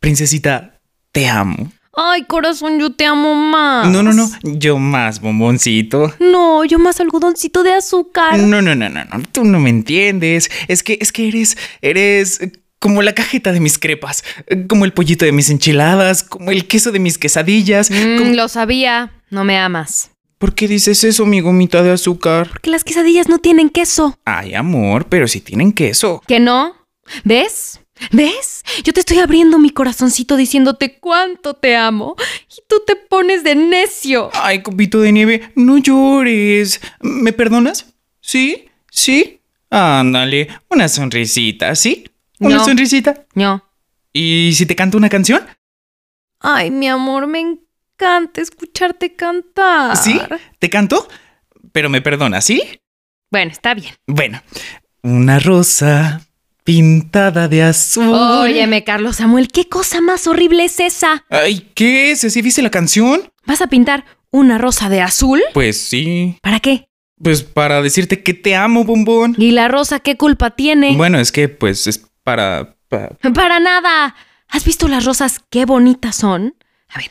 Princesita, te amo. Ay, corazón, yo te amo más. No, no, no, yo más, bomboncito. No, yo más algodoncito de azúcar. No, no, no, no, no, tú no me entiendes. Es que, es que eres, eres como la cajeta de mis crepas, como el pollito de mis enchiladas, como el queso de mis quesadillas. Mm, como- Lo sabía, no me amas. ¿Por qué dices eso, mi gomita de azúcar? Porque las quesadillas no tienen queso. Ay, amor, pero si tienen queso. ¿Que no? ¿Ves? ¿Ves? Yo te estoy abriendo mi corazoncito diciéndote cuánto te amo y tú te pones de necio. Ay, copito de nieve, no llores. ¿Me perdonas? ¿Sí? ¿Sí? Ándale, una sonrisita, ¿sí? Una No. sonrisita. No. ¿Y si te canto una canción? Ay, mi amor, me encanta escucharte cantar. ¿Sí? ¿Te canto? Pero me perdonas, ¿sí? Bueno, está bien. Bueno, una rosa pintada de azul. Óyeme, Carlos Samuel, ¿qué cosa más horrible es esa? Ay, ¿qué es? ¿Sí viste la canción? ¿Vas a pintar una rosa de azul? Pues sí. ¿Para qué? Pues para decirte que te amo, bombón. ¿Y la rosa qué culpa tiene? Bueno, es que pues es para... pa- Para nada. ¿Has visto las rosas qué bonitas son? A ver,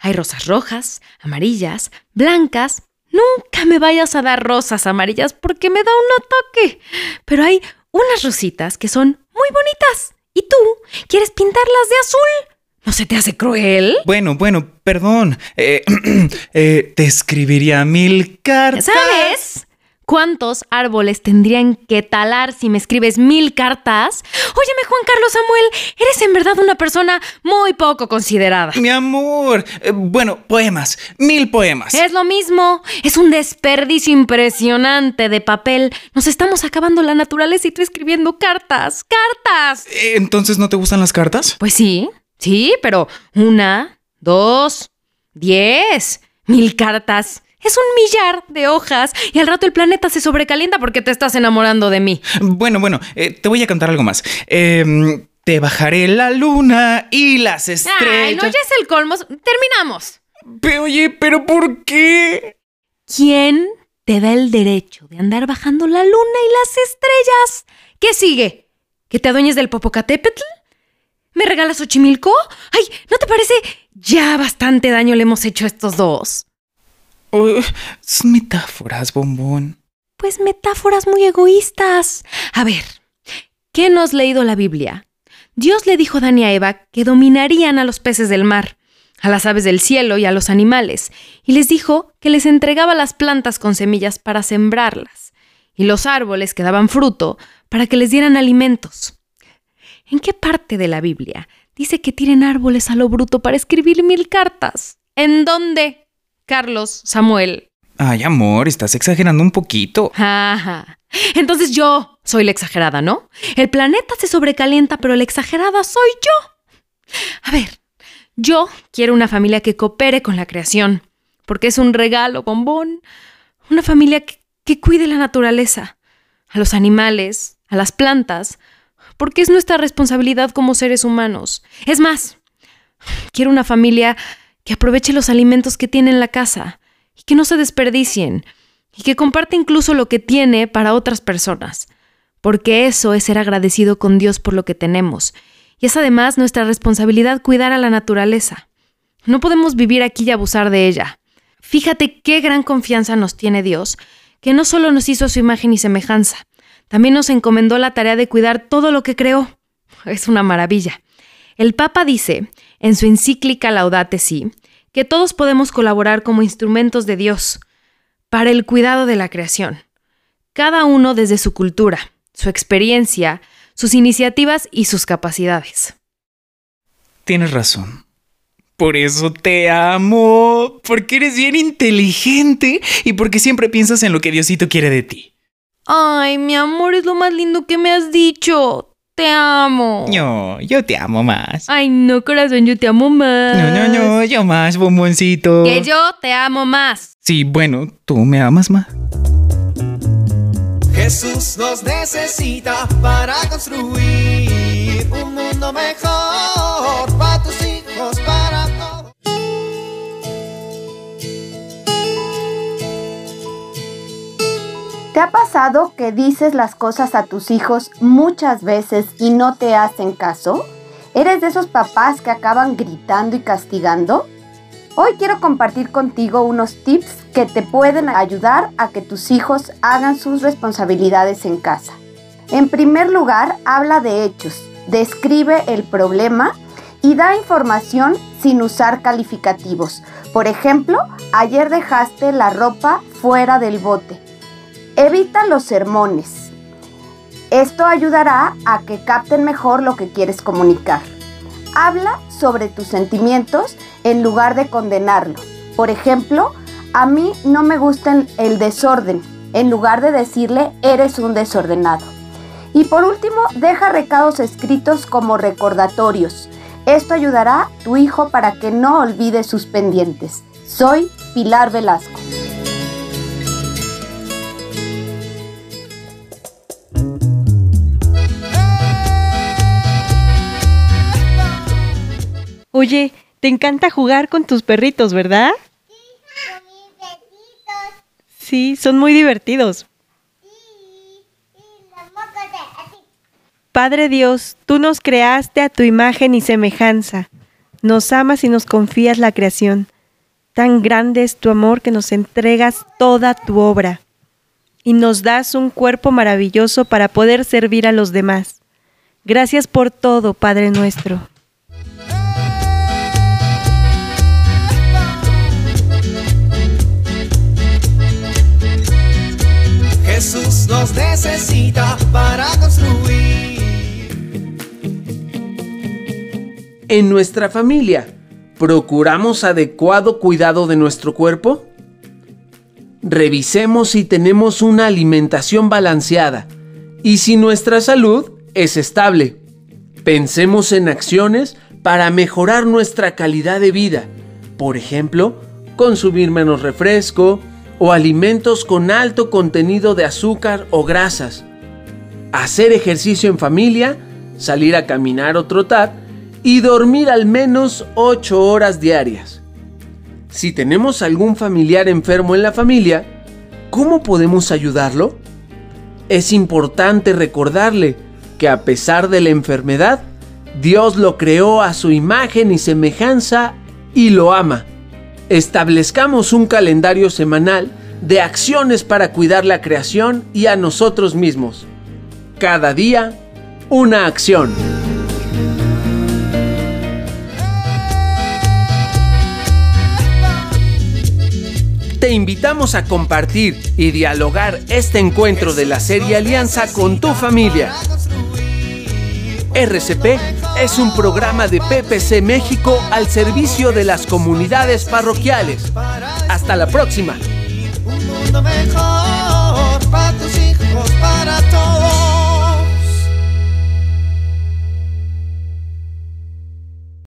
hay rosas rojas, amarillas, blancas. Nunca me vayas a dar rosas amarillas porque me da un ataque. Pero hay unas rositas que son muy bonitas. ¿Y tú quieres pintarlas de azul? ¿No se te hace cruel? Bueno, bueno, perdón. Eh, eh, te escribiría mil cartas. ¿Sabes? ¿Cuántos árboles tendrían que talar si me escribes mil cartas? Óyeme, Juan Carlos Samuel, eres en verdad una persona muy poco considerada. Mi amor. Eh, bueno, poemas. Mil poemas. Es lo mismo, es un desperdicio impresionante de papel. Nos estamos acabando la naturaleza y tú escribiendo cartas, cartas. Eh, Entonces, ¿no te gustan las cartas? Pues sí, sí, pero una, dos, diez, mil cartas. Es un millar de hojas y al rato el planeta se sobrecalienta porque te estás enamorando de mí. Bueno, bueno, eh, te voy a cantar algo más. Em, te bajaré la luna y las estrellas. Ay, no, ya es el colmo. Terminamos. Pero, oye, ¿pero por qué? ¿Quién te da el derecho de andar bajando la luna y las estrellas? ¿Qué sigue? ¿Que te adueñes del Popocatépetl? ¿Me regalas Xochimilco? Ay, ¿no te parece? Ya bastante daño le hemos hecho a estos dos. Son metáforas, bombón. Pues metáforas muy egoístas. A ver, ¿qué no has leído la Biblia? Dios le dijo a y a Eva que dominarían a los peces del mar, a las aves del cielo y a los animales, y les dijo que les entregaba las plantas con semillas para sembrarlas, y los árboles que daban fruto para que les dieran alimentos. ¿En qué parte de la Biblia dice que tiren árboles a lo bruto para escribir mil cartas? ¿En dónde? Carlos, Samuel, Ay, amor, estás exagerando un poquito. Ajá. Entonces yo soy la exagerada, ¿no? El planeta se sobrecalienta, pero la exagerada soy yo. A ver, yo quiero una familia que coopere con la creación, porque es un regalo, bombón. Una familia que, que cuide la naturaleza, a los animales, a las plantas, porque es nuestra responsabilidad como seres humanos. Es más, quiero una familia que aproveche los alimentos que tiene en la casa y que no se desperdicien y que comparte incluso lo que tiene para otras personas, porque eso es ser agradecido con Dios por lo que tenemos Y es además nuestra responsabilidad cuidar a la naturaleza. No podemos vivir aquí y abusar de ella. Fíjate qué gran confianza nos tiene Dios, que no solo nos hizo su imagen y semejanza, también nos encomendó la tarea de cuidar todo lo que creó. Es una maravilla. El Papa dice, en su encíclica Laudate Si, que todos podemos colaborar como instrumentos de Dios para el cuidado de la creación, cada uno desde su cultura, su experiencia, sus iniciativas y sus capacidades. Tienes razón. Por eso te amo, porque eres bien inteligente y porque siempre piensas en lo que Diosito quiere de ti. Ay, mi amor, es lo más lindo que me has dicho. Te amo. No, yo te amo más. Ay, no, corazón, yo te amo más. No, no, no, yo más, bomboncito. Que yo te amo más. Sí, bueno, tú me amas más. Jesús nos necesita para construir un mundo mejor ¿Te ha pasado que dices las cosas a tus hijos muchas veces y no te hacen caso? ¿Eres de esos papás que acaban gritando y castigando? Hoy quiero compartir contigo unos tips que te pueden ayudar a que tus hijos hagan sus responsabilidades en casa. En primer lugar, habla de hechos, describe el problema y da información sin usar calificativos. Por ejemplo, ayer dejaste la ropa fuera del bote. Evita los sermones. Esto ayudará a que capten mejor lo que quieres comunicar. Habla sobre tus sentimientos en lugar de condenarlo. Por ejemplo, a mí no me gusta el desorden, en lugar de decirle eres un desordenado. Y por último, deja recados escritos como recordatorios. Esto ayudará a tu hijo para que no olvide sus pendientes. Soy Pilar Velasco. Oye, te encanta jugar con tus perritos, ¿verdad? Sí, son muy divertidos. Padre Dios, tú nos creaste a tu imagen y semejanza. Nos amas y nos confías la creación. Tan grande es tu amor que nos entregas toda tu obra y nos das un cuerpo maravilloso para poder servir a los demás. Gracias por todo, Padre nuestro. Nos necesita para construir. En nuestra familia, ¿procuramos adecuado cuidado de nuestro cuerpo? Revisemos si tenemos una alimentación balanceada y si nuestra salud es estable. Pensemos en acciones para mejorar nuestra calidad de vida. Por ejemplo, consumir menos refresco, o alimentos con alto contenido de azúcar o grasas. Hacer ejercicio en familia, salir a caminar o trotar y dormir al menos 8 horas diarias. Si tenemos algún familiar enfermo en la familia, ¿cómo podemos ayudarlo? Es importante recordarle que a pesar de la enfermedad, Dios lo creó a su imagen y semejanza y lo ama establezcamos un calendario semanal de acciones para cuidar la creación y a nosotros mismos. Cada día, una acción. Te invitamos a compartir y dialogar este encuentro de la serie Alianza con tu familia. RCP es un programa de PPC México al servicio de las comunidades parroquiales. Hasta la próxima mundo mejor para tus hijos, para todos.